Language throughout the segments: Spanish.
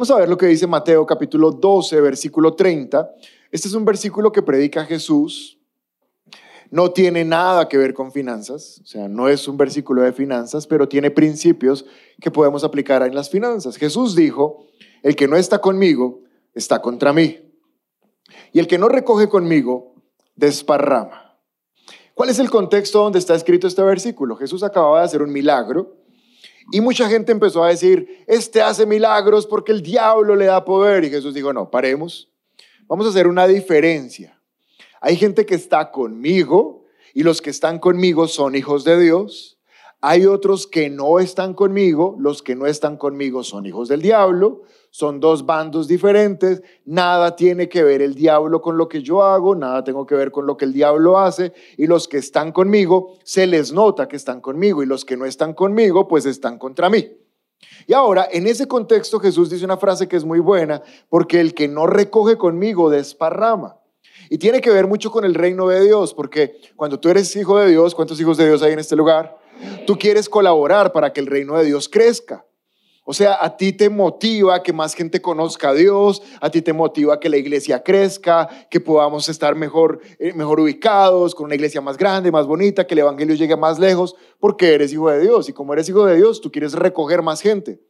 Vamos a ver lo que dice Mateo capítulo 12, versículo 30. Este es un versículo que predica Jesús. No tiene nada que ver con finanzas, o sea, no es un versículo de finanzas, pero tiene principios que podemos aplicar en las finanzas. Jesús dijo, el que no está conmigo está contra mí. Y el que no recoge conmigo desparrama. ¿Cuál es el contexto donde está escrito este versículo? Jesús acababa de hacer un milagro y mucha gente empezó a decir, este hace milagros porque el diablo le da poder. Y Jesús dijo, no, paremos. Vamos a hacer una diferencia. Hay gente que está conmigo y los que están conmigo son hijos de Dios. Hay otros que no están conmigo, los que no están conmigo son hijos del diablo, son dos bandos diferentes, nada tiene que ver el diablo con lo que yo hago, nada tengo que ver con lo que el diablo hace, y los que están conmigo, se les nota que están conmigo, y los que no están conmigo, pues están contra mí. Y ahora, en ese contexto, Jesús dice una frase que es muy buena, porque el que no recoge conmigo desparrama. Y tiene que ver mucho con el reino de Dios, porque cuando tú eres hijo de Dios, ¿cuántos hijos de Dios hay en este lugar? Tú quieres colaborar para que el reino de Dios crezca. O sea, a ti te motiva que más gente conozca a Dios, a ti te motiva que la iglesia crezca, que podamos estar mejor, eh, mejor ubicados, con una iglesia más grande, más bonita, que el evangelio llegue más lejos, porque eres hijo de Dios. Y como eres hijo de Dios, tú quieres recoger más gente.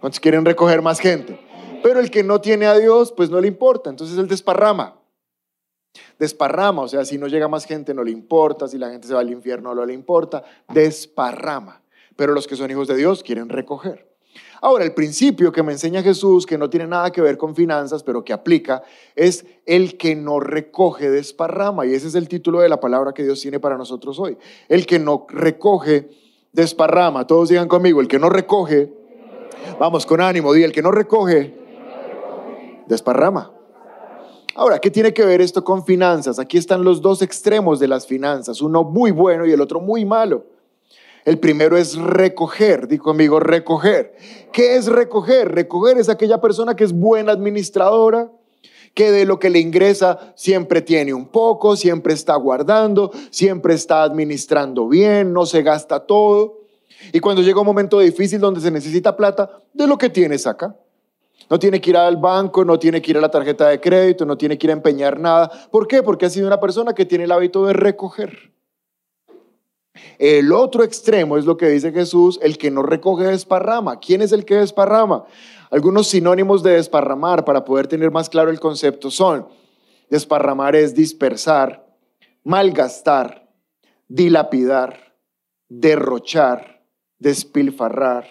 ¿Cuántos quieren recoger más gente? Pero el que no tiene a Dios, pues no le importa. Entonces él desparrama desparrama, o sea, si no llega más gente no le importa, si la gente se va al infierno no le importa, desparrama. Pero los que son hijos de Dios quieren recoger. Ahora, el principio que me enseña Jesús, que no tiene nada que ver con finanzas, pero que aplica, es el que no recoge desparrama. Y ese es el título de la palabra que Dios tiene para nosotros hoy. El que no recoge desparrama. Todos digan conmigo, el que no recoge, vamos con ánimo, di, el que no recoge desparrama. Ahora, ¿qué tiene que ver esto con finanzas? Aquí están los dos extremos de las finanzas, uno muy bueno y el otro muy malo. El primero es recoger, dijo amigo, recoger. ¿Qué es recoger? Recoger es aquella persona que es buena administradora, que de lo que le ingresa siempre tiene un poco, siempre está guardando, siempre está administrando bien, no se gasta todo. Y cuando llega un momento difícil donde se necesita plata, de lo que tiene saca. No tiene que ir al banco, no tiene que ir a la tarjeta de crédito, no tiene que ir a empeñar nada. ¿Por qué? Porque ha sido una persona que tiene el hábito de recoger. El otro extremo es lo que dice Jesús, el que no recoge desparrama. ¿Quién es el que desparrama? Algunos sinónimos de desparramar para poder tener más claro el concepto son, desparramar es dispersar, malgastar, dilapidar, derrochar, despilfarrar,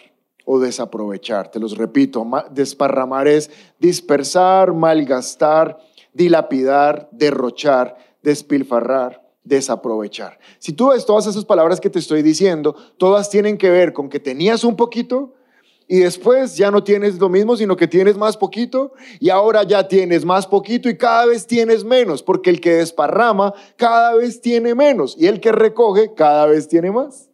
o desaprovechar. Te los repito, desparramar es dispersar, malgastar, dilapidar, derrochar, despilfarrar, desaprovechar. Si tú ves todas esas palabras que te estoy diciendo, todas tienen que ver con que tenías un poquito y después ya no tienes lo mismo, sino que tienes más poquito y ahora ya tienes más poquito y cada vez tienes menos, porque el que desparrama cada vez tiene menos y el que recoge cada vez tiene más.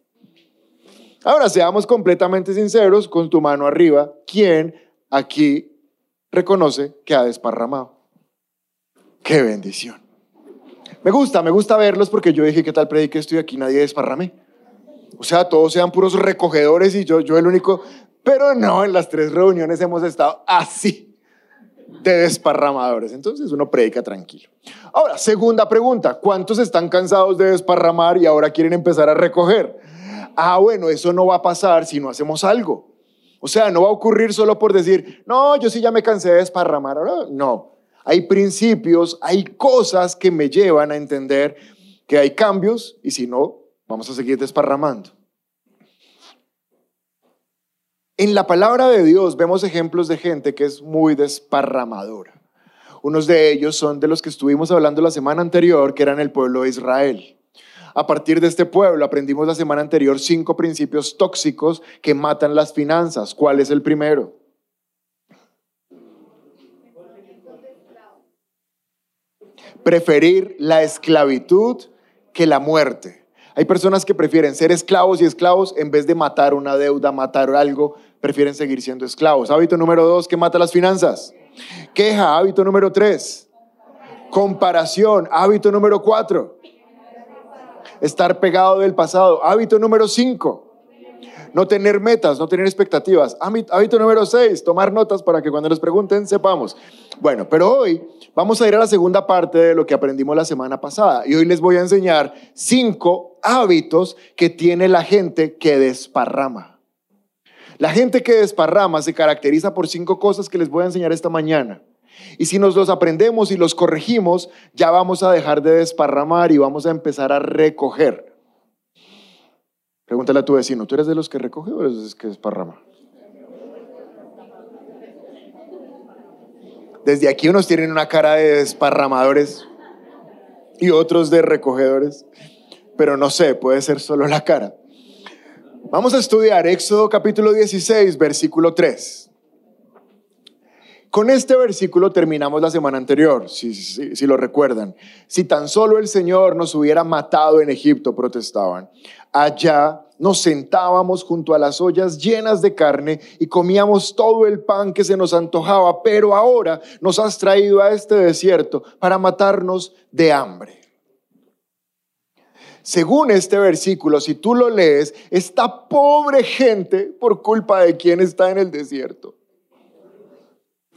Ahora seamos completamente sinceros con tu mano arriba. ¿Quién aquí reconoce que ha desparramado? ¡Qué bendición! Me gusta, me gusta verlos porque yo dije, ¿qué tal predique estoy aquí? Nadie desparrame. O sea, todos sean puros recogedores y yo, yo el único. Pero no, en las tres reuniones hemos estado así de desparramadores. Entonces uno predica tranquilo. Ahora, segunda pregunta, ¿cuántos están cansados de desparramar y ahora quieren empezar a recoger? Ah, bueno, eso no va a pasar si no hacemos algo. O sea, no va a ocurrir solo por decir, no, yo sí ya me cansé de desparramar. No, hay principios, hay cosas que me llevan a entender que hay cambios y si no, vamos a seguir desparramando. En la palabra de Dios vemos ejemplos de gente que es muy desparramadora. Unos de ellos son de los que estuvimos hablando la semana anterior, que eran el pueblo de Israel. A partir de este pueblo aprendimos la semana anterior cinco principios tóxicos que matan las finanzas. ¿Cuál es el primero? Preferir la esclavitud que la muerte. Hay personas que prefieren ser esclavos y esclavos en vez de matar una deuda, matar algo, prefieren seguir siendo esclavos. Hábito número dos, ¿qué mata las finanzas? Queja, hábito número tres. Comparación, hábito número cuatro estar pegado del pasado. Hábito número cinco, No tener metas, no tener expectativas. Hábito número 6, tomar notas para que cuando nos pregunten sepamos. Bueno, pero hoy vamos a ir a la segunda parte de lo que aprendimos la semana pasada y hoy les voy a enseñar cinco hábitos que tiene la gente que desparrama. La gente que desparrama se caracteriza por cinco cosas que les voy a enseñar esta mañana. Y si nos los aprendemos y los corregimos, ya vamos a dejar de desparramar y vamos a empezar a recoger. Pregúntale a tu vecino, ¿tú eres de los que recoge o eres de los que desparrama? Desde aquí unos tienen una cara de desparramadores y otros de recogedores, pero no sé, puede ser solo la cara. Vamos a estudiar Éxodo capítulo 16, versículo 3. Con este versículo terminamos la semana anterior, si, lo recuerdan. Si tan solo el Señor nos hubiera matado en Egipto, protestaban. Allá nos sentábamos junto a las ollas llenas de carne y comíamos todo el pan que se nos antojaba, pero ahora nos has traído a este desierto para matarnos de hambre. Según este versículo, si tú lo lees, esta pobre gente por culpa de quien está en el desierto.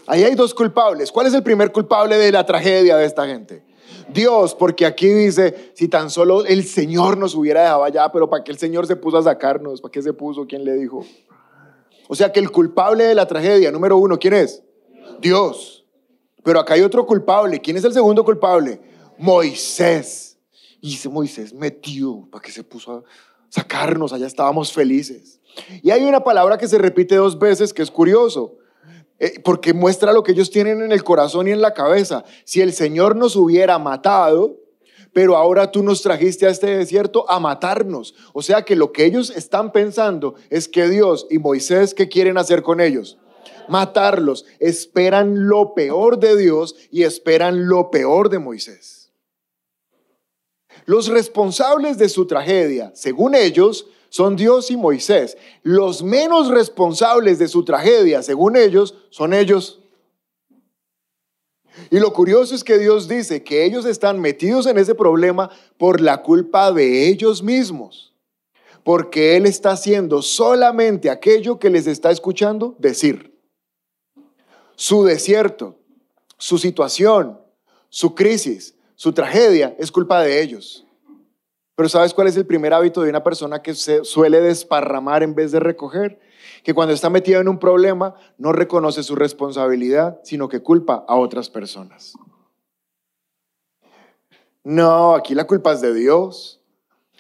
Ahí hay dos culpables. ¿Cuál es el primer culpable de la tragedia de esta gente? Dios, porque aquí dice, si tan solo el Señor nos hubiera dejado allá, pero ¿para qué el Señor se puso a sacarnos? ¿Para qué se puso? ¿Quién le dijo? O sea que el culpable de la tragedia, número uno, ¿quién es? Dios. Pero acá hay otro culpable. ¿Quién es el segundo culpable? Moisés. Y dice Moisés, metido, ¿para qué se puso a sacarnos? Allá estábamos felices. Y hay una palabra que se repite dos veces que es curioso. Eh, porque muestra lo que ellos tienen en el corazón y en la cabeza. Si el Señor nos hubiera matado, pero ahora tú nos trajiste a este desierto a matarnos. O sea que lo que ellos están pensando es que Dios y Moisés, ¿qué quieren hacer con ellos? Matarlos. Esperan lo peor de Dios y esperan lo peor de Moisés. Los responsables de su tragedia, según ellos, son Dios y Moisés. Los menos responsables de su tragedia, según ellos, son ellos. Y lo curioso es que Dios dice que ellos están metidos en ese problema por la culpa de ellos mismos. Porque Él está haciendo solamente aquello que les está escuchando decir. Su desierto, su situación, su crisis, su tragedia es culpa de ellos. Pero ¿sabes cuál es el primer hábito de una persona que se suele desparramar en vez de recoger? Que cuando está metido en un problema no reconoce su responsabilidad, sino que culpa a otras personas. No, aquí la culpa es de Dios,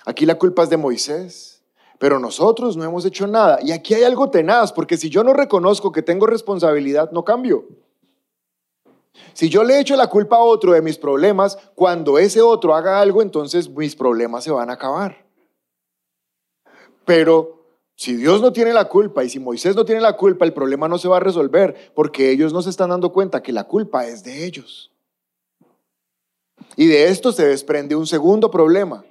aquí la culpa es de Moisés, pero nosotros no hemos hecho nada. Y aquí hay algo tenaz, porque si yo no reconozco que tengo responsabilidad, no cambio. Si yo le echo la culpa a otro de mis problemas, cuando ese otro haga algo, entonces mis problemas se van a acabar. Pero si Dios no tiene la culpa y si Moisés no tiene la culpa, el problema no se va a resolver porque ellos no se están dando cuenta que la culpa es de ellos. Y de esto se desprende un segundo problema.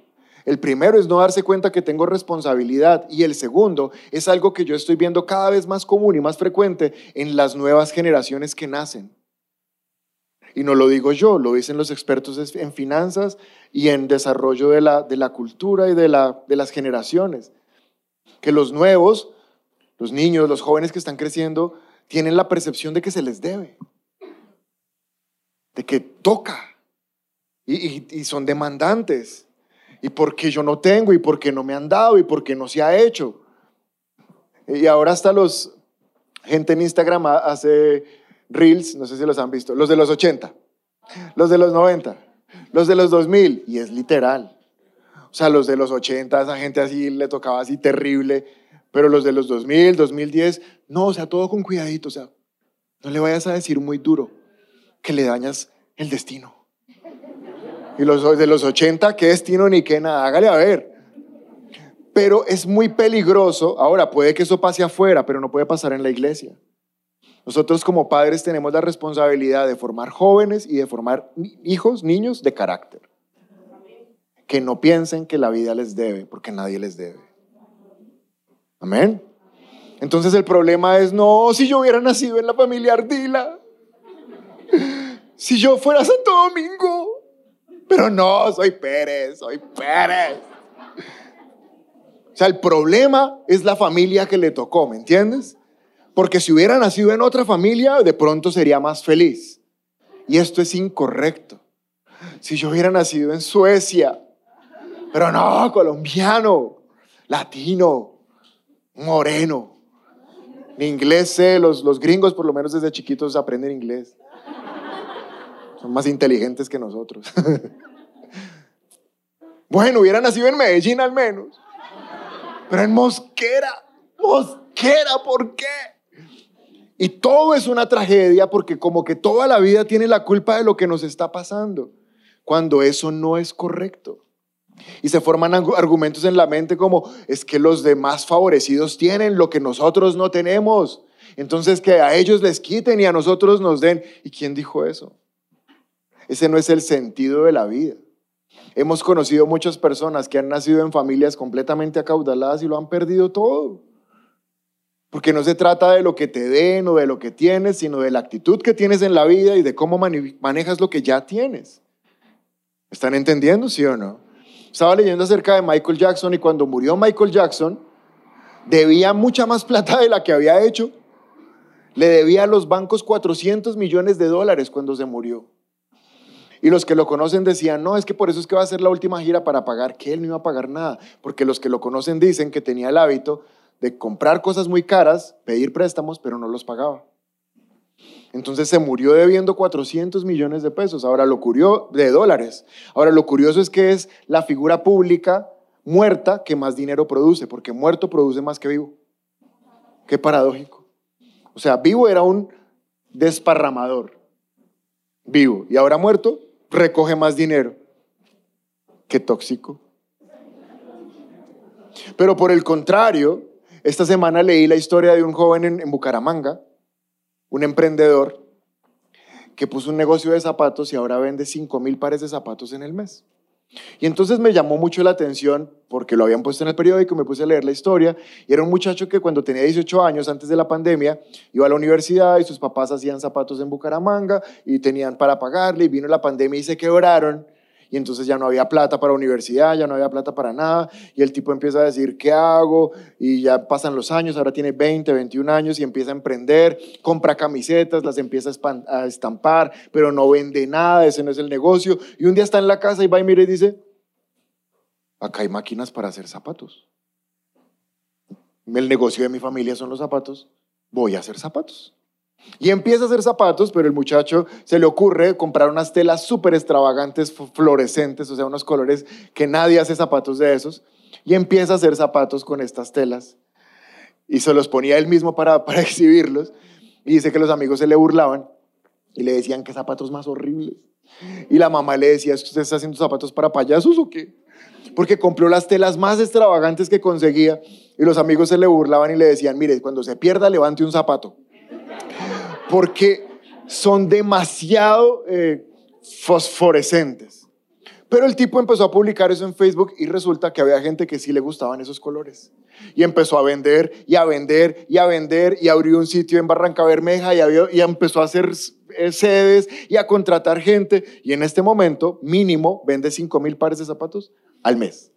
El primero es no darse cuenta que tengo responsabilidad y el segundo es algo que yo estoy viendo cada vez más común y más frecuente en las nuevas generaciones que nacen. Y no lo digo yo, lo dicen los expertos en finanzas y en desarrollo de la, de la cultura y de, la, de las generaciones. Que los nuevos, los niños, los jóvenes que están creciendo, tienen la percepción de que se les debe, de que toca y, y, son demandantes. Y porque yo no tengo y porque no me han dado y porque no se ha hecho. Y ahora hasta los gente en Instagram hace Reels, no sé si los han visto, los de los 80, los de los 90, los de los 2000, y es literal. O sea, los de los 80, esa gente así le tocaba así terrible, pero los de los 2000, 2010, no, o sea, todo con cuidadito, o sea, no le vayas a decir muy duro que le dañas el destino. Y los de los 80, qué destino ni qué nada, hágale a ver. Pero es muy peligroso, ahora puede que eso pase afuera, pero no puede pasar en la iglesia. Nosotros como padres tenemos la responsabilidad de formar jóvenes y de formar hijos, niños de carácter. Que no piensen que la vida les debe, porque nadie les debe. Amén. Entonces el problema es, no, si yo hubiera nacido en la familia Ardila, si yo fuera Santo Domingo, pero no, soy Pérez, soy Pérez. O sea, el problema es la familia que le tocó, ¿me entiendes? Porque si hubiera nacido en otra familia, de pronto sería más feliz. Y esto es incorrecto. Si yo hubiera nacido en Suecia, pero no, colombiano, latino, moreno. Ni inglés sé, los, los gringos por lo menos desde chiquitos aprenden inglés. Son más inteligentes que nosotros. bueno, hubiera nacido en Medellín al menos. Pero en Mosquera, Mosquera, ¿por qué? Y todo es una tragedia porque como que toda la vida tiene la culpa de lo que nos está pasando, cuando eso no es correcto. Y se forman argumentos en la mente como, es que los demás favorecidos tienen lo que nosotros no tenemos. Entonces que a ellos les quiten y a nosotros nos den. ¿Y quién dijo eso? Ese no es el sentido de la vida. Hemos conocido muchas personas que han nacido en familias completamente acaudaladas y lo han perdido todo. Porque no se trata de lo que te den o de lo que tienes, sino de la actitud que tienes en la vida y de cómo manejas lo que ya tienes. ¿Están entendiendo, sí o no? Estaba leyendo acerca de Michael Jackson y cuando murió Michael Jackson, debía mucha más plata de la que había hecho. Le debía a los bancos 400 millones de dólares cuando se murió. Y los que lo conocen decían, no, es que por eso es que va a ser la última gira para pagar, que él no iba a pagar nada, porque los que lo conocen dicen que tenía el hábito de comprar cosas muy caras, pedir préstamos, pero no los pagaba. Entonces se murió debiendo 400 millones de pesos, ahora lo curioso, de dólares. Ahora lo curioso es que es la figura pública muerta que más dinero produce, porque muerto produce más que vivo. Qué paradójico. O sea, vivo era un desparramador, vivo, y ahora muerto recoge más dinero. Qué tóxico. Pero por el contrario, esta semana leí la historia de un joven en, Bucaramanga, un emprendedor, que puso un negocio de zapatos y ahora vende 5 mil pares de zapatos en el mes. Y entonces me llamó mucho la atención porque lo habían puesto en el periódico, me puse a leer la historia y era un muchacho que cuando tenía 18 años, antes de la pandemia, iba a la universidad y sus papás hacían zapatos en Bucaramanga y tenían para pagarle y vino la pandemia y se quebraron y entonces ya no había plata para universidad, ya no había plata para nada, y el tipo empieza a decir, ¿qué hago? Y ya pasan los años, ahora tiene 20, 21 años y empieza a emprender, compra camisetas, las empieza a estampar, pero no vende nada, ese no es el negocio, y un día está en la casa y va y mira y dice, acá hay máquinas para hacer zapatos. El negocio de mi familia son los zapatos, voy a hacer zapatos. Y empieza a hacer zapatos, pero el muchacho se le ocurre comprar unas telas súper extravagantes, fluorescentes, o sea, unos colores que nadie hace zapatos de esos. Y empieza a hacer zapatos con estas telas. Y se los ponía él mismo para, para exhibirlos. Y dice que los amigos se le burlaban y le decían que zapatos más horribles. Y la mamá le decía, ¿usted está haciendo zapatos para payasos o qué? Porque compró las telas más extravagantes que conseguía y los amigos se le burlaban y le decían, mire, cuando se pierda, levante un zapato porque son demasiado eh, fosforescentes. Pero el tipo empezó a publicar eso en Facebook y resulta que había gente que sí le gustaban esos colores. Y empezó a vender y a vender y a vender y abrió un sitio en Barranca Bermeja y, y empezó a hacer eh, sedes y a contratar gente. Y en este momento, mínimo, vende 5 mil pares de zapatos al mes.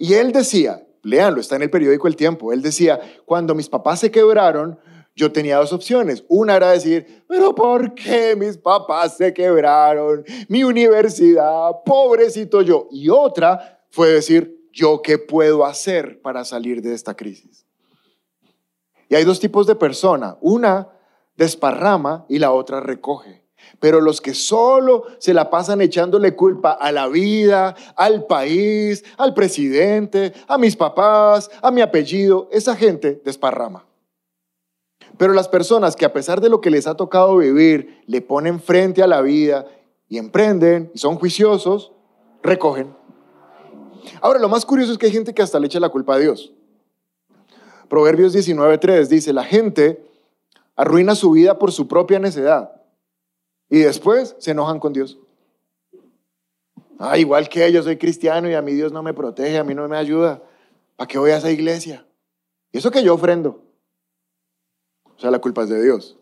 Y él decía, léanlo, está en el periódico El Tiempo, él decía, cuando mis papás se quebraron, yo tenía dos opciones. Una era decir, pero ¿por qué mis papás se quebraron? Mi universidad, pobrecito yo. Y otra fue decir, ¿yo qué puedo hacer para salir de esta crisis? Y hay dos tipos de persona. Una desparrama y la otra recoge. Pero los que solo se la pasan echándole culpa a la vida, al país, al presidente, a mis papás, a mi apellido, esa gente desparrama. Pero las personas que a pesar de lo que les ha tocado vivir, le ponen frente a la vida y emprenden y son juiciosos, recogen. Ahora, lo más curioso es que hay gente que hasta le echa la culpa a Dios. Proverbios 19.3 dice, la gente arruina su vida por su propia necedad y después se enojan con Dios. Ah, igual que yo soy cristiano y a mí Dios no me protege, a mí no me ayuda. ¿Para qué voy a esa iglesia? Y eso que yo ofrendo. O sea, la culpa es de Dios.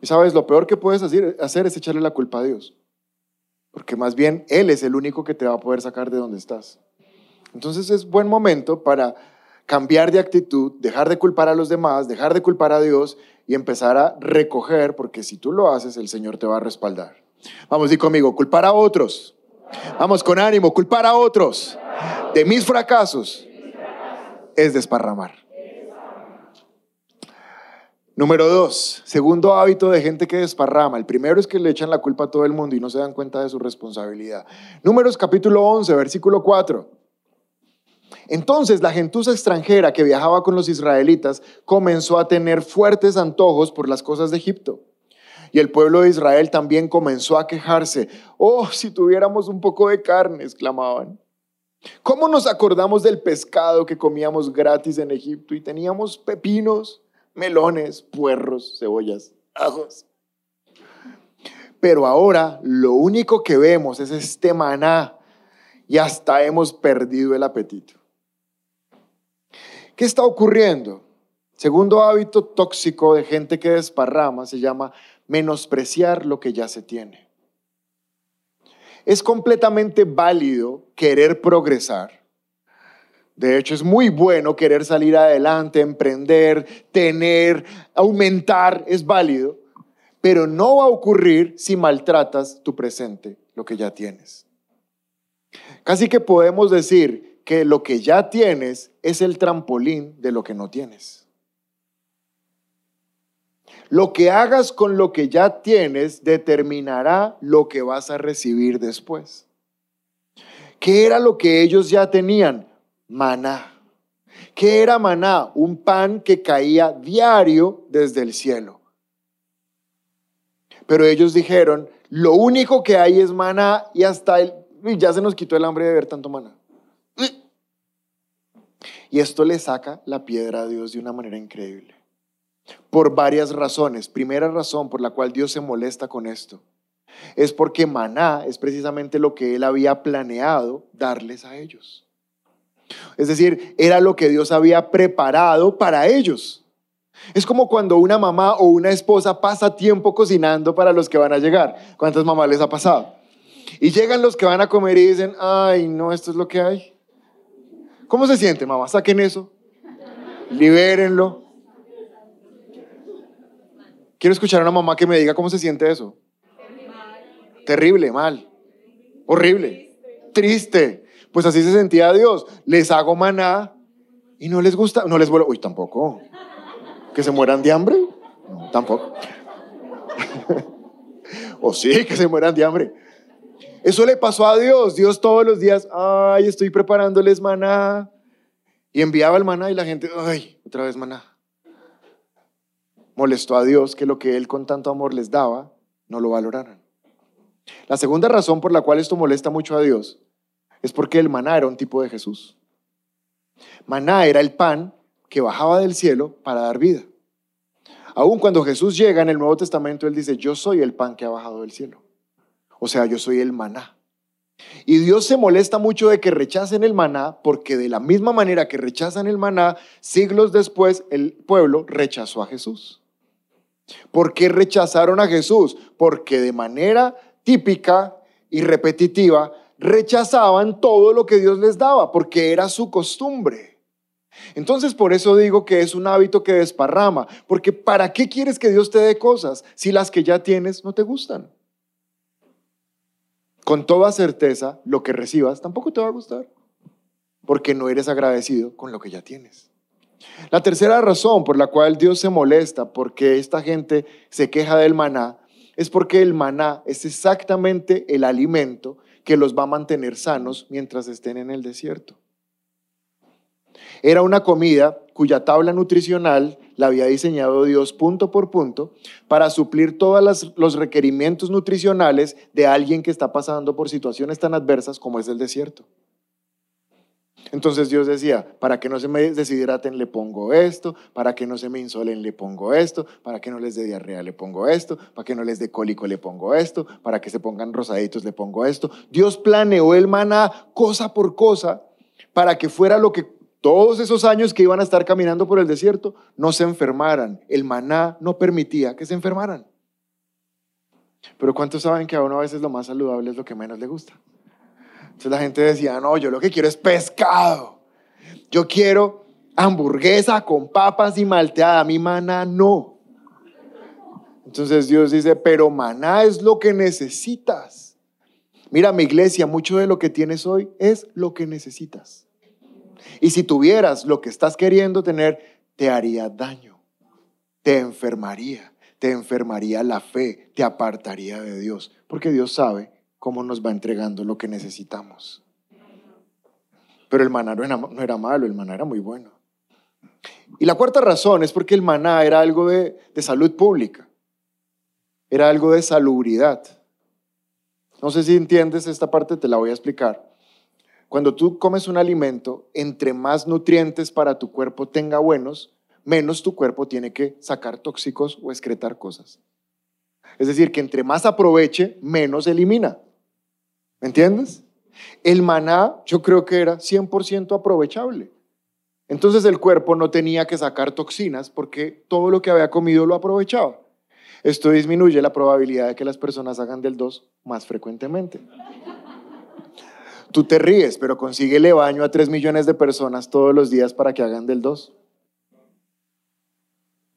Y sabes, lo peor que puedes hacer, es echarle la culpa a Dios. Porque más bien Él es el único que te va a poder sacar de donde estás. Entonces es buen momento para cambiar de actitud, dejar de culpar a los demás, dejar de culpar a Dios y empezar a recoger, porque si tú lo haces, el Señor te va a respaldar. Vamos, di conmigo, culpar a otros. Vamos con ánimo, culpar a otros de mis fracasos es desparramar. Número dos, segundo hábito de gente que desparrama. El primero es que le echan la culpa a todo el mundo y no se dan cuenta de su responsabilidad. Números capítulo 11, versículo 4. Entonces la gentuza extranjera que viajaba con los israelitas comenzó a tener fuertes antojos por las cosas de Egipto. Y el pueblo de Israel también comenzó a quejarse. Oh, si tuviéramos un poco de carne, exclamaban. ¿Cómo nos acordamos del pescado que comíamos gratis en Egipto y teníamos pepinos, melones, puerros, cebollas, ajos? Pero ahora lo único que vemos es este maná y hasta hemos perdido el apetito. ¿Qué está ocurriendo? Segundo hábito tóxico de gente que desparrama se llama menospreciar lo que ya se tiene. Es completamente válido querer progresar. De hecho, es muy bueno querer salir adelante, emprender, tener, aumentar, es válido, pero no va a ocurrir si maltratas tu presente, lo que ya tienes. Casi que podemos decir que lo que ya tienes es el trampolín de lo que no tienes. Lo que hagas con lo que ya tienes determinará lo que vas a recibir después. ¿Qué era lo que ellos ya tenían? Maná. ¿Qué era maná? Un pan que caía diario desde el cielo. Pero ellos dijeron, lo único que hay es maná y hasta el, ya se nos quitó el hambre de ver tanto maná. Y esto le saca la piedra a Dios de una manera increíble por varias razones. Primera razón por la cual Dios se molesta con esto es porque maná es precisamente lo que él había planeado darles a ellos. Es decir, era lo que Dios había preparado para ellos. Es como cuando una mamá o una esposa pasa tiempo cocinando para los que van a llegar. ¿Cuántas mamás les ha pasado? Y llegan los que van a comer y dicen, ay, no, esto es lo que hay. ¿Cómo se siente, mamá? Saquen eso, libérenlo, Quiero escuchar a una mamá que me diga cómo se siente eso. Terrible, mal. Horrible. Triste. Pues así se sentía Dios. Les hago maná y no les gusta, no les vuelvo. Uy, tampoco. ¿Que se mueran de hambre? No, tampoco. o sí, que se mueran de hambre. Eso le pasó a Dios. Dios todos los días, ay, estoy preparándoles maná. Y enviaba el maná y la gente, ay, otra vez maná molestó a Dios que lo que Él con tanto amor les daba no lo valoraran. La segunda razón por la cual esto molesta mucho a Dios es porque el maná era un tipo de Jesús. Maná era el pan que bajaba del cielo para dar vida. Aún cuando Jesús llega en el Nuevo Testamento, Él dice, yo soy el pan que ha bajado del cielo. O sea, yo soy el maná. Y Dios se molesta mucho de que rechacen el maná, porque de la misma manera que rechazan el maná, siglos después el pueblo rechazó a Jesús. ¿Por qué rechazaron a Jesús? Porque de manera típica y repetitiva rechazaban todo lo que Dios les daba, porque era su costumbre. Entonces por eso digo que es un hábito que desparrama, porque ¿para qué quieres que Dios te dé cosas si las que ya tienes no te gustan? Con toda certeza, lo que recibas tampoco te va a gustar, porque no eres agradecido con lo que ya tienes. La tercera razón por la cual Dios se molesta porque esta gente se queja del maná es porque el maná es exactamente el alimento que los va a mantener sanos mientras estén en el desierto. Era una comida cuya tabla nutricional la había diseñado Dios punto por punto para suplir todos los requerimientos nutricionales de alguien que está pasando por situaciones tan adversas como es el desierto. Entonces Dios decía, para que no se me deshidraten le pongo esto, para que no se me insolen le pongo esto, para que no les dé diarrea le pongo esto, para que no les dé cólico le pongo esto, para que se pongan rosaditos le pongo esto. Dios planeó el maná cosa por cosa para que fuera lo que todos esos años que iban a estar caminando por el desierto no se enfermaran. El maná no permitía que se enfermaran. Pero ¿cuántos saben que a uno a veces lo más saludable es lo que menos le gusta? Entonces la gente decía, no, yo lo que quiero es pescado. Yo quiero hamburguesa con papas y malteada. Mi maná no. Entonces Dios dice, pero maná es lo que necesitas. Mira, mi iglesia, mucho de lo que tienes hoy es lo que necesitas. Y si tuvieras lo que estás queriendo tener, te haría daño, te enfermaría, te enfermaría la fe, te apartaría de Dios, porque Dios sabe cómo nos va entregando lo que necesitamos. Pero el maná no era, malo, el maná era muy bueno. Y la cuarta razón es porque el maná era algo de, salud pública, era algo de salubridad. No sé si entiendes esta parte, te la voy a explicar. Cuando tú comes un alimento, entre más nutrientes para tu cuerpo tenga buenos, menos tu cuerpo tiene que sacar tóxicos o excretar cosas. Es decir, que entre más aproveche, menos elimina. ¿Me entiendes? El maná yo creo que era 100% aprovechable. Entonces el cuerpo no tenía que sacar toxinas porque todo lo que había comido lo aprovechaba. Esto disminuye la probabilidad de que las personas hagan del 2 más frecuentemente. Tú te ríes, pero consíguele baño a 3 millones de personas todos los días para que hagan del 2.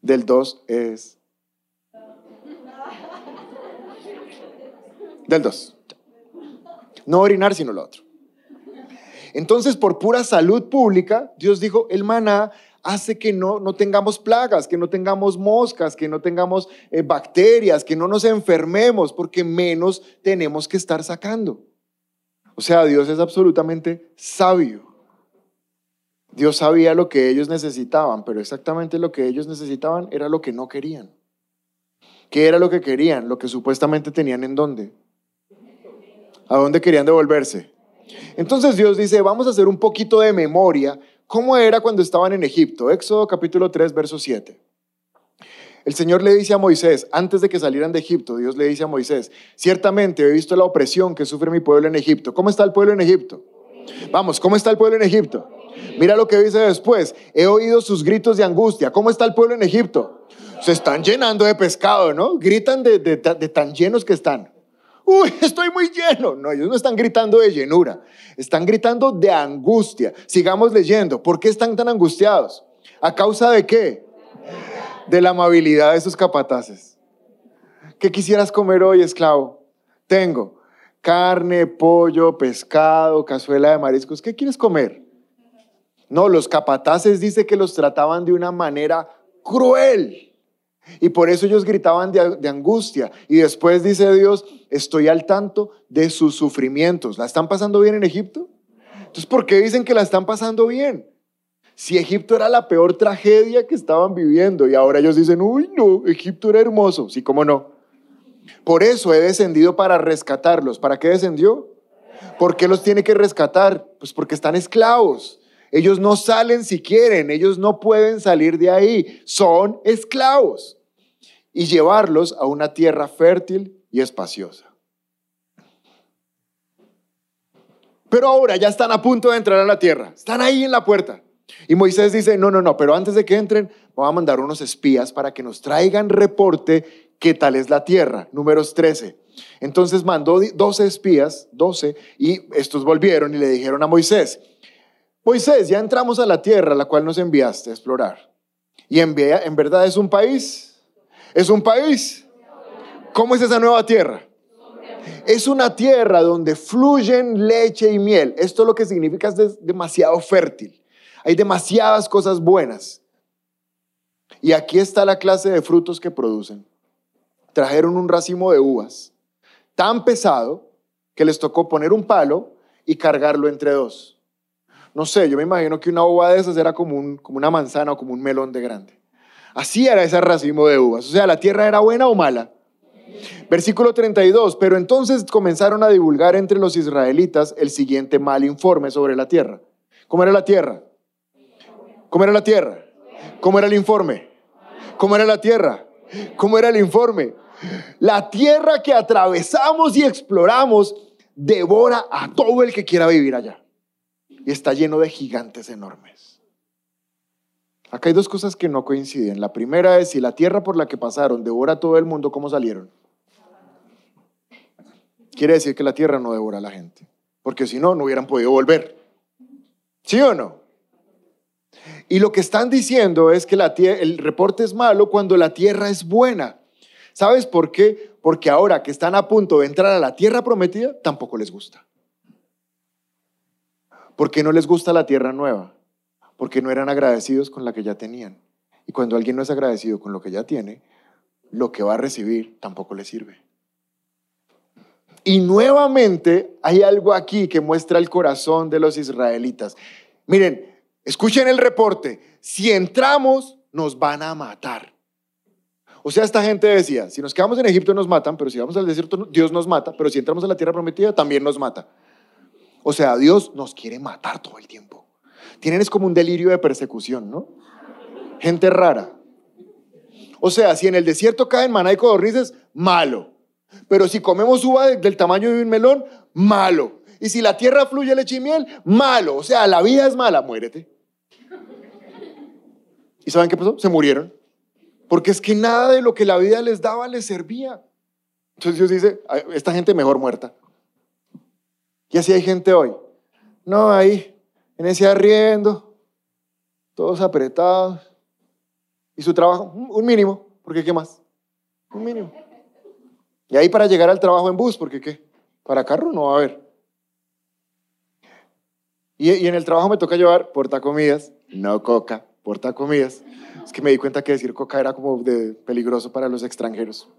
Del 2 es... Del 2. No orinar, sino lo otro. Entonces, por pura salud pública, Dios dijo, el maná hace que no, no tengamos plagas, que no tengamos moscas, que no tengamos eh, bacterias, que no nos enfermemos, porque menos tenemos que estar sacando. O sea, Dios es absolutamente sabio. Dios sabía lo que ellos necesitaban, pero exactamente lo que ellos necesitaban era lo que no querían. ¿Qué era lo que querían? Lo que supuestamente tenían en dónde. ¿A dónde querían devolverse? Entonces Dios dice, vamos a hacer un poquito de memoria. ¿Cómo era cuando estaban en Egipto? Éxodo capítulo 3, verso 7. El Señor le dice a Moisés, antes de que salieran de Egipto, Dios le dice a Moisés, ciertamente he visto la opresión que sufre mi pueblo en Egipto. ¿Cómo está el pueblo en Egipto? Vamos, ¿cómo está el pueblo en Egipto? Mira lo que dice después, he oído sus gritos de angustia. ¿Cómo está el pueblo en Egipto? Se están llenando de pescado, ¿no? Gritan de, de tan llenos que están. Uy, estoy muy lleno. No, ellos no están gritando de llenura, están gritando de angustia. Sigamos leyendo. ¿Por qué están tan angustiados? ¿A causa de qué? de la amabilidad de sus capataces. ¿Qué quisieras comer hoy, esclavo? Tengo carne, pollo, pescado, cazuela de mariscos. ¿Qué quieres comer? No, los capataces dice que los trataban de una manera cruel. Y por eso ellos gritaban de, angustia. Y después dice Dios, estoy al tanto de sus sufrimientos. ¿La están pasando bien en Egipto? Entonces, ¿por qué dicen que la están pasando bien? Si Egipto era la peor tragedia que estaban viviendo y ahora ellos dicen, uy, no, Egipto era hermoso. Sí, cómo no. Por eso he descendido para rescatarlos. ¿Para qué descendió? ¿Por qué los tiene que rescatar? Pues porque están esclavos. Ellos no salen si quieren, ellos no pueden salir de ahí. Son esclavos. Y llevarlos a una tierra fértil y espaciosa. Pero ahora ya están a punto de entrar a la tierra. Están ahí en la puerta. Y Moisés dice, no, no, no, pero antes de que entren, voy a mandar unos espías para que nos traigan reporte qué tal es la tierra. Números 13. Entonces mandó 12 espías, 12, y estos volvieron y le dijeron a Moisés, Moisés, ya entramos a la tierra a la cual nos enviaste a explorar. Y en, en verdad es un país. Es un país. ¿Cómo es esa nueva tierra? Es una tierra donde fluyen leche y miel. Esto lo que significa es demasiado fértil. Hay demasiadas cosas buenas. Y aquí está la clase de frutos que producen. Trajeron un racimo de uvas tan pesado que les tocó poner un palo y cargarlo entre dos. No sé, yo me imagino que una uva de esas era como, un, como una manzana o como un melón de grande. Así era ese racimo de uvas. O sea, ¿la tierra era buena o mala? Versículo 32, pero entonces comenzaron a divulgar entre los israelitas el siguiente mal informe sobre la tierra. ¿Cómo era la tierra? ¿Cómo era la tierra? ¿Cómo era el informe? ¿Cómo era la tierra? ¿Cómo era el informe? La tierra que atravesamos y exploramos devora a todo el que quiera vivir allá. Y está lleno de gigantes enormes. Acá hay dos cosas que no coinciden. La primera es si la tierra por la que pasaron devora a todo el mundo, ¿cómo salieron? Quiere decir que la tierra no devora a la gente. porque si no, no hubieran podido volver. ¿Sí o no? Y lo que están diciendo es que la el reporte es malo cuando la tierra es buena. ¿Sabes por qué? Porque ahora que están a punto de entrar a la tierra prometida, tampoco les gusta. ¿Por qué no les gusta la tierra nueva? Porque no eran agradecidos con la que ya tenían. Y cuando alguien no es agradecido con lo que ya tiene, lo que va a recibir tampoco le sirve. Y nuevamente hay algo aquí que muestra el corazón de los israelitas. Miren, escuchen el reporte. Si entramos, nos van a matar. O sea, esta gente decía, si nos quedamos en Egipto nos matan, pero si vamos al desierto Dios nos mata, pero si entramos a la tierra prometida también nos mata. O sea, Dios nos quiere matar todo el tiempo. Tienen es como un delirio de persecución, ¿no? Gente rara. O sea, si en el desierto caen maná y codornices, malo. Pero si comemos uva del tamaño de un melón, malo. Y si la tierra fluye leche y miel, malo. O sea, la vida es mala, muérete. ¿Y saben qué pasó? Se murieron. Porque es que nada de lo que la vida les daba les servía. Entonces Dios dice, esta gente mejor muerta. Y así hay gente hoy. No, ahí, en ese arriendo, todos apretados. ¿Y su trabajo? Un mínimo, porque ¿qué más? Un mínimo. Y ahí para llegar al trabajo en bus, porque ¿qué? Para carro no va a haber. Y, en el trabajo me toca llevar portacomidas, no coca, portacomidas. Es que me di cuenta que decir coca era como de peligroso para los extranjeros.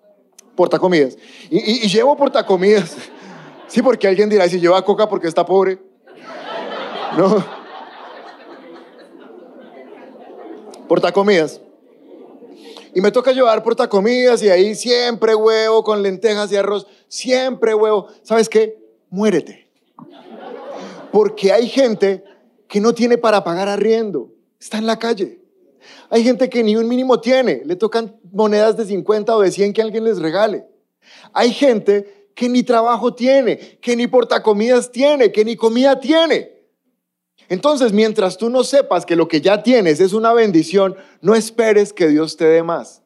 Portacomidas. Y, y, y llevo portacomidas. Sí, porque alguien dirá, si lleva coca porque está pobre. No. Portacomidas. Y me toca llevar portacomidas y ahí siempre huevo con lentejas y arroz, siempre huevo. ¿Sabes qué? Muérete. Porque hay gente que no tiene para pagar arriendo, está en la calle. Hay gente que ni un mínimo tiene, le tocan monedas de 50 o de 100 que alguien les regale. Hay gente que ni trabajo tiene, que ni portacomidas tiene, que ni comida tiene. Entonces, mientras tú no sepas que lo que ya tienes es una bendición, no esperes que Dios te dé más.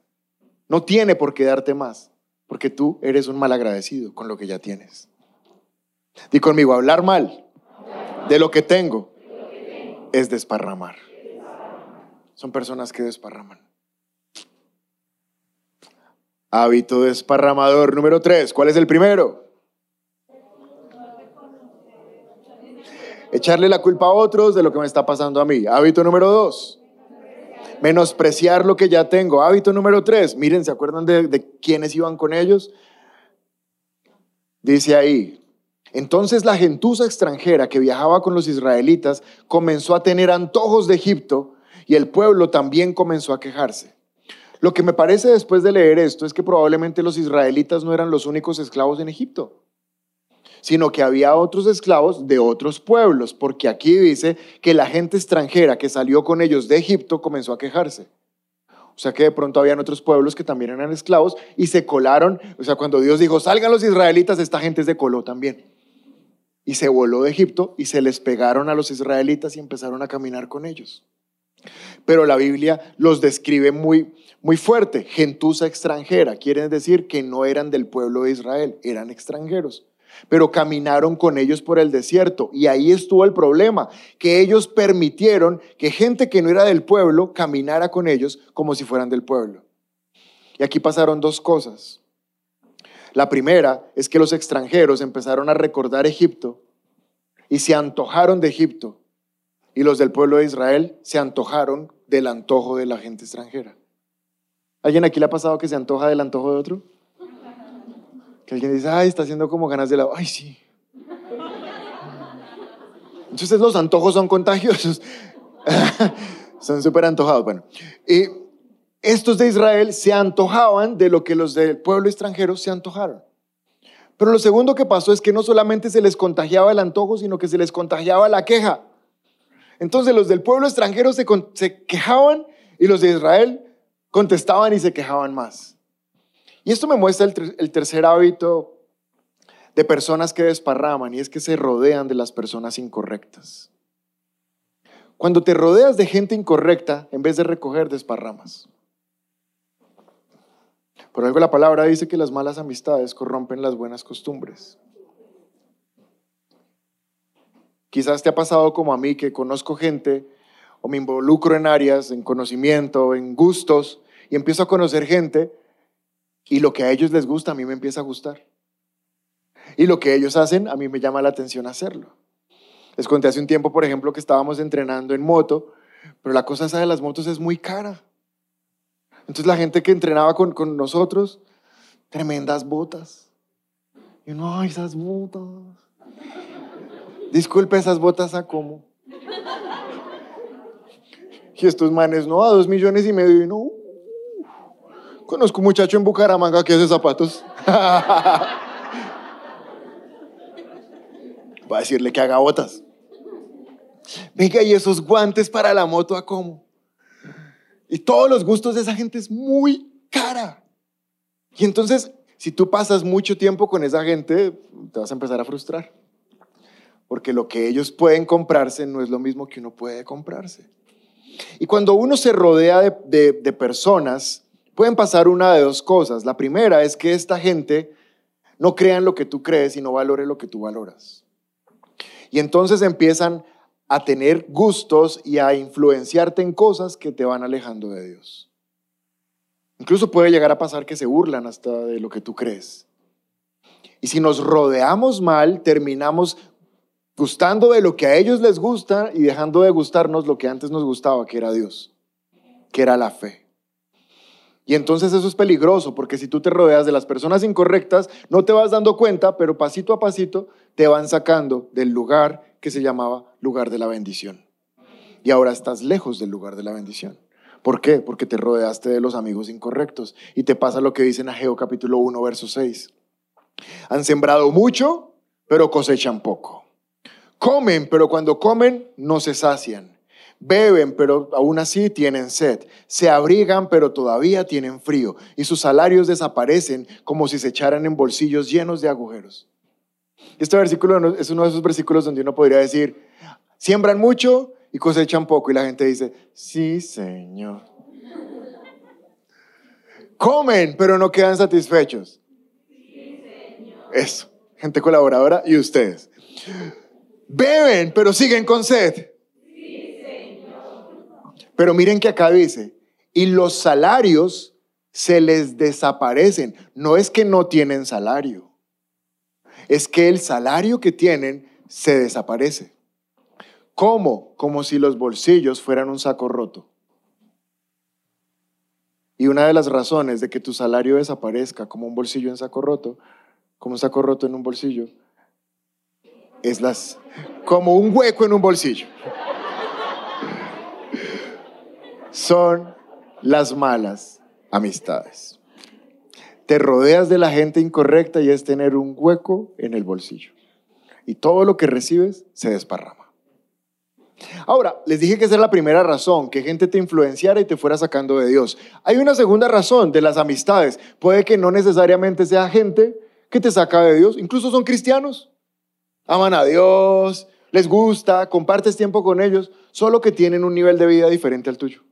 No tiene por qué darte más, porque tú eres un mal agradecido con lo que ya tienes. Di conmigo, hablar mal de lo que tengo es desparramar. Son personas que desparraman. Hábito desparramador número tres. ¿Cuál es el primero? echarle la culpa a otros de lo que me está pasando a mí. Hábito número dos, menospreciar lo que ya tengo. Hábito número tres, miren, ¿se acuerdan de, de quiénes iban con ellos? Dice ahí, entonces la gentuza extranjera que viajaba con los israelitas comenzó a tener antojos de Egipto y el pueblo también comenzó a quejarse. Lo que me parece después de leer esto es que probablemente los israelitas no eran los únicos esclavos en Egipto sino que había otros esclavos de otros pueblos, porque aquí dice que la gente extranjera que salió con ellos de Egipto comenzó a quejarse. O sea que de pronto habían otros pueblos que también eran esclavos y se colaron. O sea, cuando Dios dijo, salgan los israelitas, esta gente se coló también. Y se voló de Egipto y se les pegaron a los israelitas y empezaron a caminar con ellos. Pero la Biblia los describe muy, muy fuerte. Gentuza extranjera. Quiere decir que no eran del pueblo de Israel, eran extranjeros pero caminaron con ellos por el desierto. Y ahí estuvo el problema, que ellos permitieron que gente que no era del pueblo caminara con ellos como si fueran del pueblo. Y aquí pasaron dos cosas. La primera es que los extranjeros empezaron a recordar Egipto y se antojaron de Egipto. Y los del pueblo de Israel se antojaron del antojo de la gente extranjera. ¿Alguien aquí le ha pasado que se antoja del antojo de otro? Que alguien dice, ay, está haciendo como ganas de la... Ay, sí. Entonces los antojos son contagiosos. son súper antojados. Bueno, y estos de Israel se antojaban de lo que los del pueblo extranjero se antojaron. Pero lo segundo que pasó es que no solamente se les contagiaba el antojo, sino que se les contagiaba la queja. Entonces los del pueblo extranjero se, se quejaban y los de Israel contestaban y se quejaban más. Y esto me muestra el, tercer hábito de personas que desparraman y es que se rodean de las personas incorrectas. Cuando te rodeas de gente incorrecta, en vez de recoger, desparramas. Por algo la palabra dice que las malas amistades corrompen las buenas costumbres. Quizás te ha pasado como a mí que conozco gente o me involucro en áreas, en conocimiento, en gustos, y empiezo a conocer gente y lo que a ellos les gusta a mí me empieza a gustar. Y lo que ellos hacen a mí me llama la atención hacerlo. Les conté hace un tiempo, por ejemplo, que estábamos entrenando en moto, pero la cosa esa de las motos es muy cara. Entonces la gente que entrenaba con, con nosotros, tremendas botas. Y uno, ay, esas botas. Disculpe, esas botas a cómo. Y estos manes, no, a dos millones y medio. Y no. Conozco un muchacho en Bucaramanga que hace zapatos. Va a decirle que haga botas. Venga, y esos guantes para la moto, ¿a cómo? Y todos los gustos de esa gente es muy cara. Y entonces, si tú pasas mucho tiempo con esa gente, te vas a empezar a frustrar. Porque lo que ellos pueden comprarse no es lo mismo que uno puede comprarse. Y cuando uno se rodea de, personas, pueden pasar una de dos cosas. La primera es que esta gente no crea en lo que tú crees y no valore lo que tú valoras. Y entonces empiezan a tener gustos y a influenciarte en cosas que te van alejando de Dios. Incluso puede llegar a pasar que se burlan hasta de lo que tú crees. Y si nos rodeamos mal, terminamos gustando de lo que a ellos les gusta y dejando de gustarnos lo que antes nos gustaba, que era Dios, que era la fe. Y entonces eso es peligroso, porque si tú te rodeas de las personas incorrectas, no te vas dando cuenta, pero pasito a pasito te van sacando del lugar que se llamaba lugar de la bendición. Y ahora estás lejos del lugar de la bendición. ¿Por qué? Porque te rodeaste de los amigos incorrectos. Y te pasa lo que dice en Ageo capítulo 1, verso 6. Han sembrado mucho, pero cosechan poco. Comen, pero cuando comen no se sacian. Beben, pero aún así tienen sed. Se abrigan, pero todavía tienen frío. Y sus salarios desaparecen como si se echaran en bolsillos llenos de agujeros. Este versículo es uno de esos versículos donde uno podría decir, siembran mucho y cosechan poco. Y la gente dice, sí, Señor. Comen, pero no quedan satisfechos. Sí, señor. Eso, gente colaboradora y ustedes. Beben, pero siguen con sed. Sí, señor. Pero miren que acá dice, y los salarios se les desaparecen. No es que no tienen salario es que el salario que tienen se desaparece. ¿Cómo? Como si los bolsillos fueran un saco roto. Y una de las razones de que tu salario desaparezca como un bolsillo en saco roto, como un saco roto en un bolsillo, es las como un hueco en un bolsillo. Son las malas amistades te rodeas de la gente incorrecta y es tener un hueco en el bolsillo. Y todo lo que recibes se desparrama. Ahora, les dije que esa es la primera razón, que gente te influenciara y te fuera sacando de Dios. Hay una segunda razón de las amistades. Puede que no necesariamente sea gente que te saca de Dios, incluso son cristianos. Aman a Dios, les gusta, compartes tiempo con ellos, solo que tienen un nivel de vida diferente al tuyo.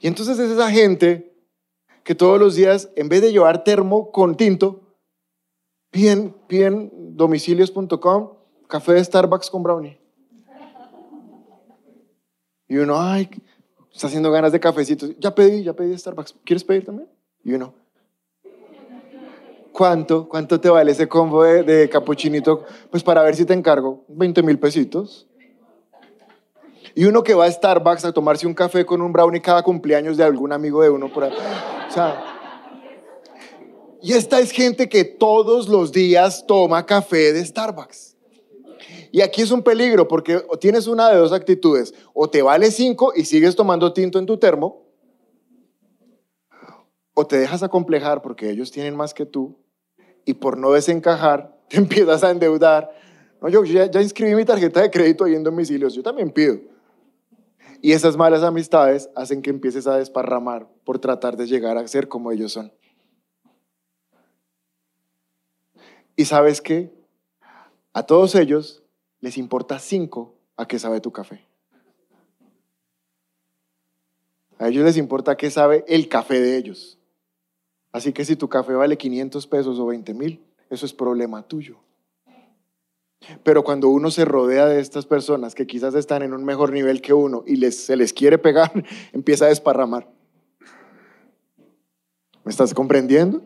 Y entonces es esa gente que todos los días, en vez de llevar termo con tinto, piden, domicilios.com, café de Starbucks con brownie. Y uno, ay, está haciendo ganas de cafecito. Ya pedí, ya pedí Starbucks. ¿Quieres pedir también? Y uno, ¿cuánto? ¿Cuánto te vale ese combo de, capuchinito? Pues para ver si te encargo, 20 mil pesitos. Y uno que va a Starbucks a tomarse un café con un brownie cada cumpleaños de algún amigo de uno por ahí y esta es gente que todos los días toma café de Starbucks. Y aquí es un peligro porque tienes una de dos actitudes. O te vale cinco y sigues tomando tinto en tu termo. O te dejas acomplejar porque ellos tienen más que tú. Y por no desencajar, te empiezas a endeudar. No, yo ya, ya inscribí mi tarjeta de crédito ahí en domicilios. Yo también pido. Y esas malas amistades hacen que empieces a desparramar por tratar de llegar a ser como ellos son. Y sabes qué? A todos ellos les importa cinco a qué sabe tu café. A ellos les importa qué sabe el café de ellos. Así que si tu café vale 500 pesos o 20 mil, eso es problema tuyo. Pero cuando uno se rodea de estas personas que quizás están en un mejor nivel que uno y les, se les quiere pegar, empieza a desparramar. ¿Me estás comprendiendo?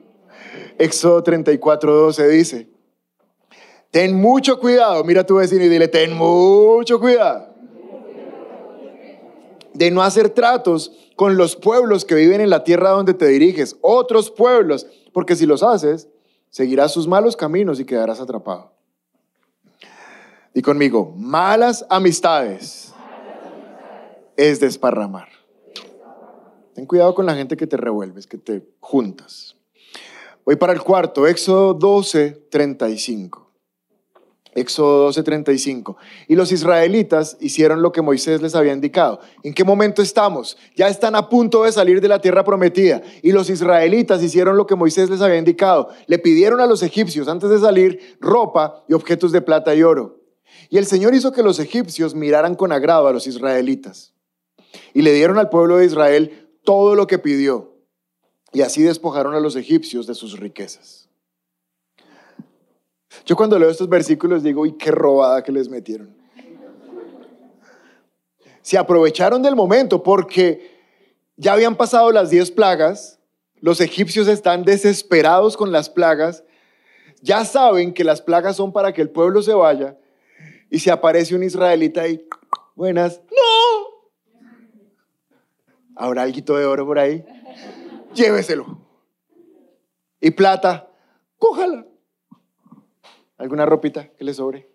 Éxodo 34, 12 dice, ten mucho cuidado, mira a tu vecino y dile, ten mucho cuidado de no hacer tratos con los pueblos que viven en la tierra donde te diriges, otros pueblos, porque si los haces, seguirás sus malos caminos y quedarás atrapado. Y conmigo, malas amistades es desparramar. Ten cuidado con la gente que te revuelves, que te juntas. Voy para el cuarto, Éxodo 12, 35. Éxodo 12, 35. Y los israelitas hicieron lo que Moisés les había indicado. ¿En qué momento estamos? Ya están a punto de salir de la tierra prometida. Y los israelitas hicieron lo que Moisés les había indicado. Le pidieron a los egipcios antes de salir ropa y objetos de plata y oro. Y el Señor hizo que los egipcios miraran con agrado a los israelitas. Y le dieron al pueblo de Israel todo lo que pidió. Y así despojaron a los egipcios de sus riquezas. Yo cuando leo estos versículos digo, y qué robada que les metieron. Se aprovecharon del momento porque ya habían pasado las diez plagas, los egipcios están desesperados con las plagas, ya saben que las plagas son para que el pueblo se vaya y se aparece un israelita y, buenas, no. ¿Habrá algo de oro por ahí? Lléveselo. Y plata, cójala. ¿Alguna ropita que les sobre?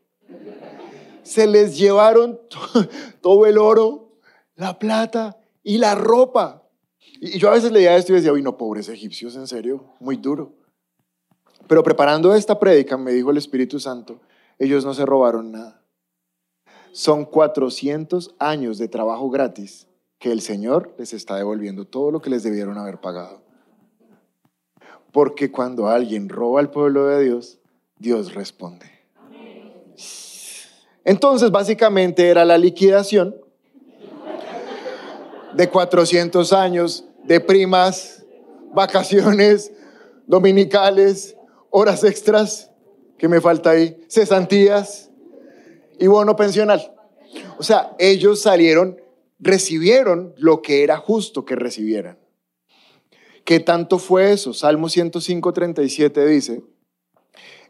Se les llevaron todo el oro, la plata y la ropa. Y yo a veces leía esto y decía, uy, no, pobres egipcios, en serio, muy duro. Pero preparando esta prédica, me dijo el Espíritu Santo, ellos no se robaron nada. Son 400 años de trabajo gratis que el Señor les está devolviendo todo lo que les debieron haber pagado. Porque cuando alguien roba al pueblo de Dios, Dios responde. Entonces, básicamente era la liquidación de 400 años de primas, vacaciones, dominicales, horas extras, que me falta ahí, cesantías y bono pensional. O sea, ellos salieron, recibieron lo que era justo que recibieran. ¿Qué tanto fue eso? Salmo 105, 37 dice,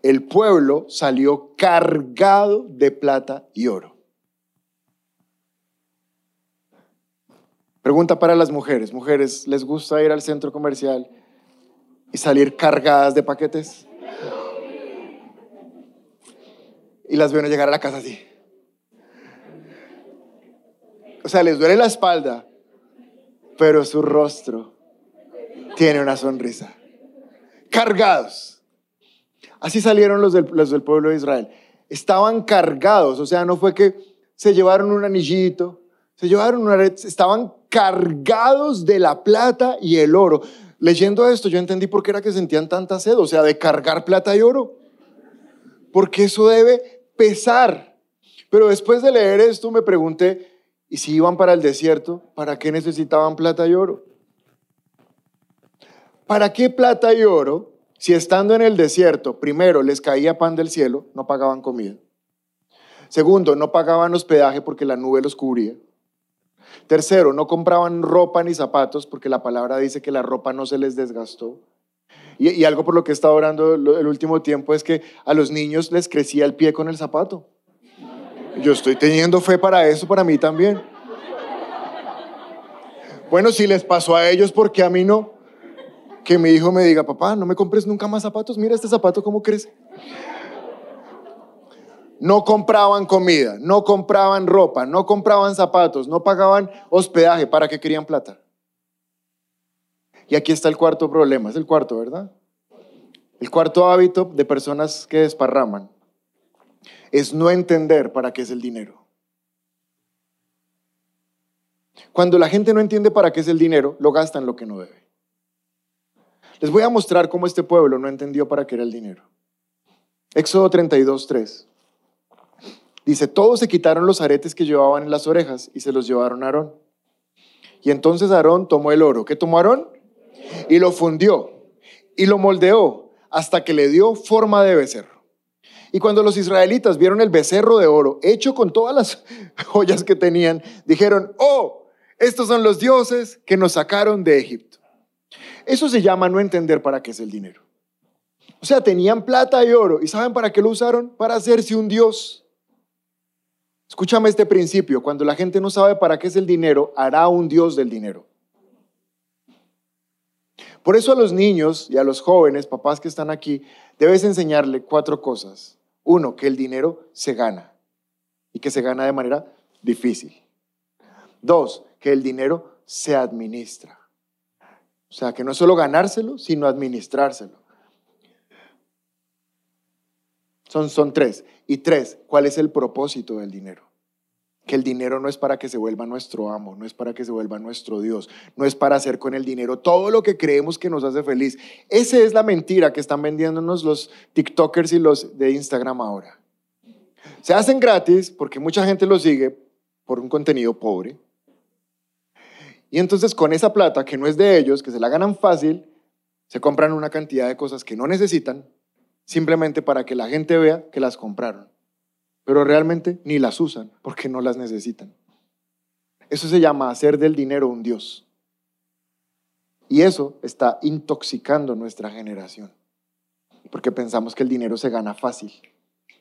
el pueblo salió cargado de plata y oro. Pregunta para las mujeres. Mujeres, ¿les gusta ir al centro comercial y salir cargadas de paquetes? Y las ven llegar a la casa así. O sea, les duele la espalda, pero su rostro tiene una sonrisa. Cargados. Así salieron los del, pueblo de Israel. Estaban cargados, o sea, no fue que se llevaron un anillito, se llevaron una red, estaban cargados de la plata y el oro. Leyendo esto, yo entendí por qué era que sentían tanta sed, o sea, de cargar plata y oro. Porque eso debe pesar. Pero después de leer esto me pregunté, ¿y si iban para el desierto? ¿Para qué necesitaban plata y oro? ¿Para qué plata y oro si estando en el desierto, primero les caía pan del cielo, no pagaban comida. Segundo, no pagaban hospedaje porque la nube los cubría. Tercero, no compraban ropa ni zapatos porque la palabra dice que la ropa no se les desgastó. Y, algo por lo que he estado orando el último tiempo es que a los niños les crecía el pie con el zapato. Yo estoy teniendo fe para eso, para mí también. Bueno, si les pasó a ellos, ¿por qué a mí no? Que mi hijo me diga, papá, no me compres nunca más zapatos, mira este zapato cómo crece. No compraban comida, no compraban ropa, no compraban zapatos, no pagaban hospedaje, ¿para qué querían plata? Y aquí está el cuarto problema, es el cuarto, ¿verdad? El cuarto hábito de personas que desparraman es no entender para qué es el dinero. Cuando la gente no entiende para qué es el dinero, lo gastan lo que no debe. Les voy a mostrar cómo este pueblo no entendió para qué era el dinero. Éxodo 32, 3. Dice, todos se quitaron los aretes que llevaban en las orejas y se los llevaron a Aarón. Y entonces Aarón tomó el oro. ¿Qué tomó Aarón? Y lo fundió y lo moldeó hasta que le dio forma de becerro. Y cuando los israelitas vieron el becerro de oro hecho con todas las joyas que tenían, dijeron, oh, estos son los dioses que nos sacaron de Egipto. Eso se llama no entender para qué es el dinero. O sea, tenían plata y oro. ¿Y saben para qué lo usaron? Para hacerse un dios. Escúchame este principio. Cuando la gente no sabe para qué es el dinero, hará un dios del dinero. Por eso a los niños y a los jóvenes, papás que están aquí, debes enseñarle cuatro cosas. Uno, que el dinero se gana y que se gana de manera difícil. Dos, que el dinero se administra. O sea, que no es solo ganárselo, sino administrárselo. Son, son tres. Y tres, ¿cuál es el propósito del dinero? Que el dinero no es para que se vuelva nuestro amo, no es para que se vuelva nuestro Dios, no es para hacer con el dinero todo lo que creemos que nos hace feliz. Esa es la mentira que están vendiéndonos los TikTokers y los de Instagram ahora. Se hacen gratis porque mucha gente los sigue por un contenido pobre. Y entonces con esa plata que no es de ellos, que se la ganan fácil, se compran una cantidad de cosas que no necesitan, simplemente para que la gente vea que las compraron pero realmente ni las usan porque no las necesitan. Eso se llama hacer del dinero un Dios. Y eso está intoxicando nuestra generación, porque pensamos que el dinero se gana fácil.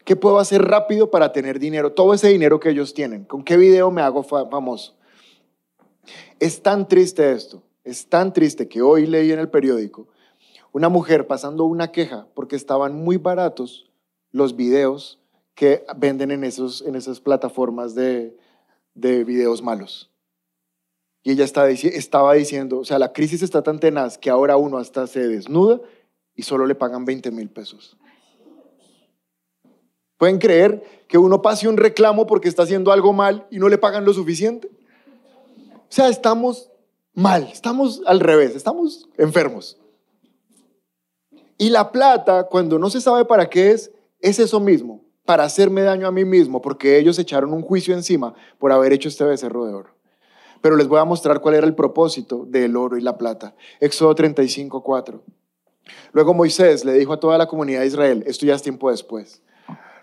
¿Qué puedo hacer rápido para tener dinero? Todo ese dinero que ellos tienen. ¿Con qué video me hago famoso? Es tan triste esto, es tan triste que hoy leí en el periódico una mujer pasando una queja porque estaban muy baratos los videos que venden en, esos, en esas plataformas de, de videos malos. Y ella estaba, estaba diciendo, o sea, la crisis está tan tenaz que ahora uno hasta se desnuda y solo le pagan 20 mil pesos. ¿Pueden creer que uno pase un reclamo porque está haciendo algo mal y no le pagan lo suficiente? O sea, estamos mal, estamos al revés, estamos enfermos. Y la plata, cuando no se sabe para qué es, es eso mismo, para hacerme daño a mí mismo, porque ellos echaron un juicio encima por haber hecho este becerro de oro. Pero les voy a mostrar cuál era el propósito del oro y la plata. Éxodo 35, 4. Luego Moisés le dijo a toda la comunidad de Israel, esto ya es tiempo después.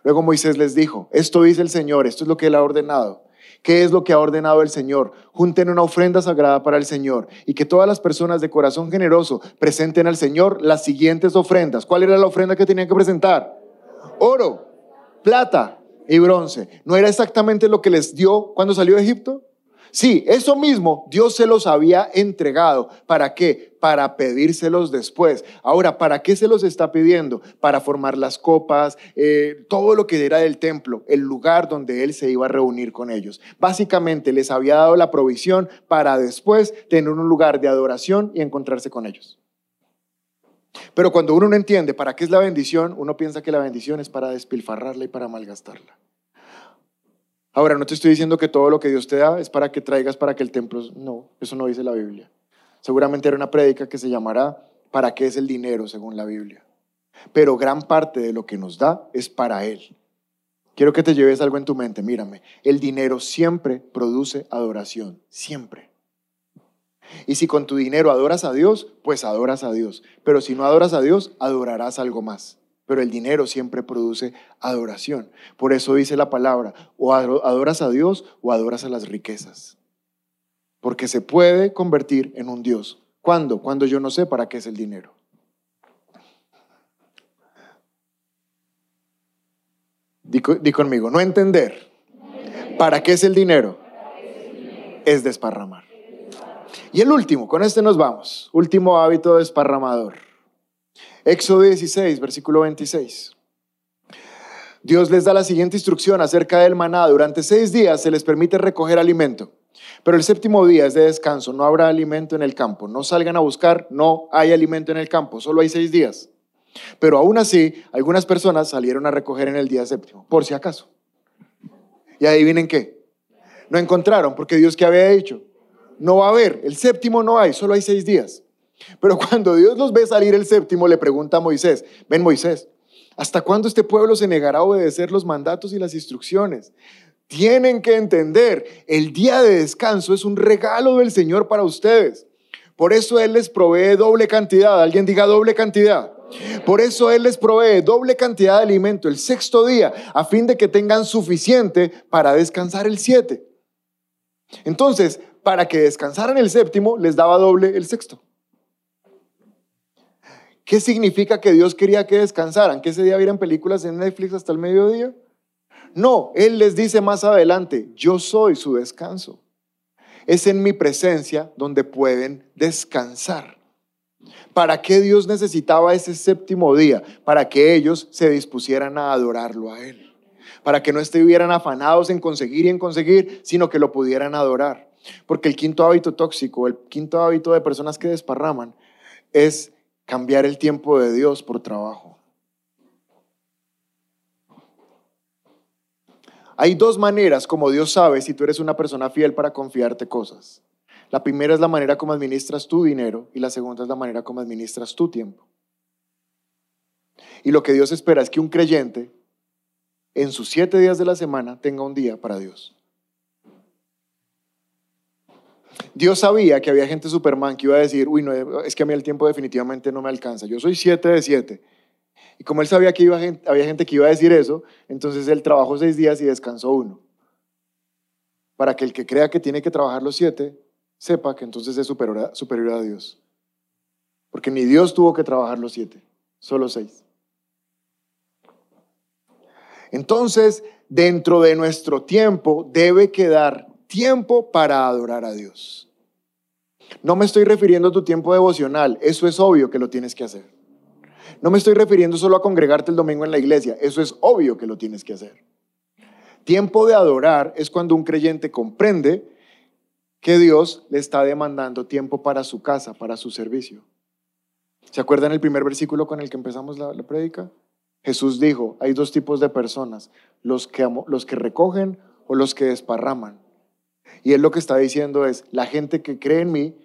Luego Moisés les dijo, esto dice el Señor, esto es lo que él ha ordenado. ¿Qué es lo que ha ordenado el Señor? Junten una ofrenda sagrada para el Señor y que todas las personas de corazón generoso presenten al Señor las siguientes ofrendas. ¿Cuál era la ofrenda que tenían que presentar? Oro, plata y bronce. ¿No era exactamente lo que les dio cuando salió de Egipto? Sí, eso mismo Dios se los había entregado. ¿Para qué? Para pedírselos después. Ahora, ¿para qué se los está pidiendo? Para formar las copas, eh, todo lo que era del templo, el lugar donde Él se iba a reunir con ellos. Básicamente les había dado la provisión para después tener un lugar de adoración y encontrarse con ellos. Pero cuando uno no entiende para qué es la bendición, uno piensa que la bendición es para despilfarrarla y para malgastarla. Ahora, no te estoy diciendo que todo lo que Dios te da es para que traigas para que el templo... No, eso no dice la Biblia. Seguramente era una prédica que se llamará ¿Para qué es el dinero según la Biblia? Pero gran parte de lo que nos da es para Él. Quiero que te lleves algo en tu mente, mírame. El dinero siempre produce adoración, siempre. Y si con tu dinero adoras a Dios, pues adoras a Dios. Pero si no adoras a Dios, adorarás algo más. Pero el dinero siempre produce adoración. Por eso dice la palabra, o adoras a Dios o adoras a las riquezas. Porque se puede convertir en un Dios. ¿Cuándo? Cuando yo no sé para qué es el dinero. Di, conmigo, no entender para qué es el dinero es desparramar. Y el último, con este nos vamos. Último hábito desparramador. Éxodo 16, versículo 26. Dios les da la siguiente instrucción acerca del maná. Durante seis días se les permite recoger alimento, pero el séptimo día es de descanso. No habrá alimento en el campo. No salgan a buscar, no hay alimento en el campo. Solo hay seis días. Pero aún así, algunas personas salieron a recoger en el día séptimo, por si acaso. Y adivinen qué. No encontraron, porque Dios que había dicho, no va a haber, el séptimo no hay, solo hay seis días. Pero cuando Dios los ve salir el séptimo, le pregunta a Moisés, ven Moisés, ¿hasta cuándo este pueblo se negará a obedecer los mandatos y las instrucciones? Tienen que entender, el día de descanso es un regalo del Señor para ustedes. Por eso Él les provee doble cantidad. Alguien diga doble cantidad. Por eso Él les provee doble cantidad de alimento el sexto día, a fin de que tengan suficiente para descansar el siete. Entonces, para que descansaran el séptimo, les daba doble el sexto. ¿Qué significa que Dios quería que descansaran? ¿Que ese día vieran películas en Netflix hasta el mediodía? No, Él les dice más adelante, yo soy su descanso. Es en mi presencia donde pueden descansar. ¿Para qué Dios necesitaba ese séptimo día? Para que ellos se dispusieran a adorarlo a Él. Para que no estuvieran afanados en conseguir y en conseguir, sino que lo pudieran adorar. Porque el quinto hábito tóxico, el quinto hábito de personas que desparraman, es cambiar el tiempo de Dios por trabajo. Hay dos maneras como Dios sabe si tú eres una persona fiel para confiarte cosas. La primera es la manera como administras tu dinero y la segunda es la manera como administras tu tiempo. Y lo que Dios espera es que un creyente en sus siete días de la semana tenga un día para Dios. Dios sabía que había gente Superman que iba a decir, uy, no, es que a mí el tiempo definitivamente no me alcanza. Yo soy siete de siete. Y como él sabía que iba, había gente que iba a decir eso, entonces él trabajó seis días y descansó uno. Para que el que crea que tiene que trabajar los siete, sepa que entonces es superior a, superior a Dios. Porque ni Dios tuvo que trabajar los siete, solo seis. Entonces, dentro de nuestro tiempo debe quedar tiempo para adorar a Dios. No me estoy refiriendo a tu tiempo devocional, eso es obvio que lo tienes que hacer. No me estoy refiriendo solo a congregarte el domingo en la iglesia, eso es obvio que lo tienes que hacer. Tiempo de adorar es cuando un creyente comprende que Dios le está demandando tiempo para su casa, para su servicio. ¿Se acuerdan el primer versículo con el que empezamos la, la? Jesús dijo, hay dos tipos de personas, los que, los que recogen o los que desparraman. Y él lo que está diciendo es, la gente que cree en mí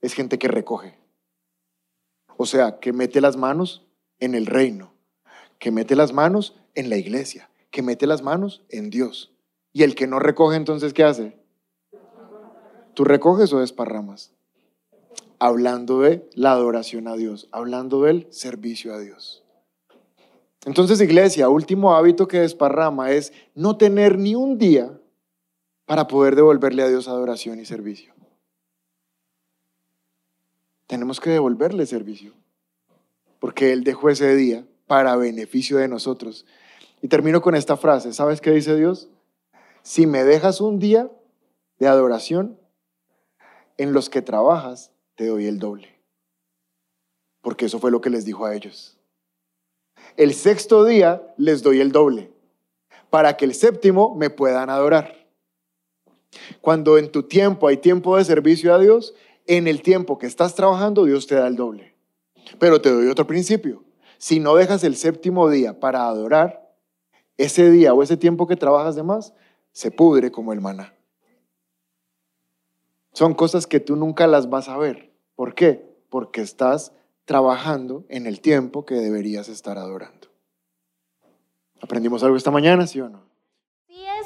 es gente que recoge. O sea, que mete las manos en el reino, que mete las manos en la iglesia, que mete las manos en Dios. Y el que no recoge, entonces, ¿qué hace? ¿Tú recoges o desparramas? Hablando de la adoración a Dios, hablando del servicio a Dios. Entonces, iglesia, último hábito que desparrama es no tener ni un día para poder devolverle a Dios adoración y servicio. Tenemos que devolverle servicio, porque Él dejó ese día para beneficio de nosotros. Y termino con esta frase, ¿sabes qué dice Dios? Si me dejas un día de adoración, en los que trabajas, te doy el doble. Porque eso fue lo que les dijo a ellos. El sexto día les doy el doble, para que el séptimo me puedan adorar. Cuando en tu tiempo hay tiempo de servicio a Dios, en el tiempo que estás trabajando, Dios te da el doble. Pero te doy otro principio. Si no dejas el séptimo día para adorar, ese día o ese tiempo que trabajas de más, se pudre como el maná. Son cosas que tú nunca las vas a ver. ¿Por qué? Porque estás trabajando en el tiempo que deberías estar adorando. ¿Aprendimos algo esta mañana, sí o no?